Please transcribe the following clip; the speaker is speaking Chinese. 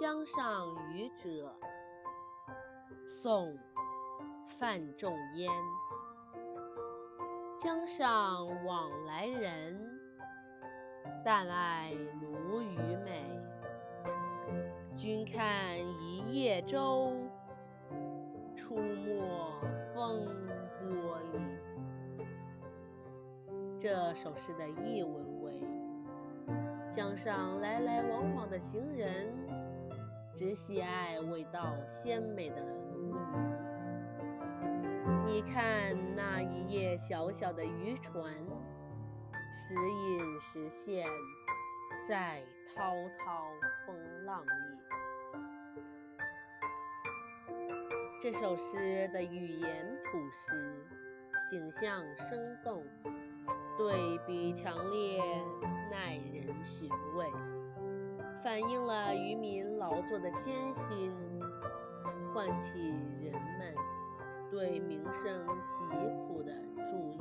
江上渔者，宋·范仲淹。江上往来人，但爱鲈鱼美。君看一叶舟，出没风波里。这首诗的译文为：江上来来往往的行人，只喜爱味道鲜美的鲈鱼。你看那一叶小小的渔船，时隐时现，在滔滔风浪里。这首诗的语言朴实，形象生动。对比强烈，耐人寻味，反映了渔民劳作的艰辛，唤起人们对民生疾苦的注意。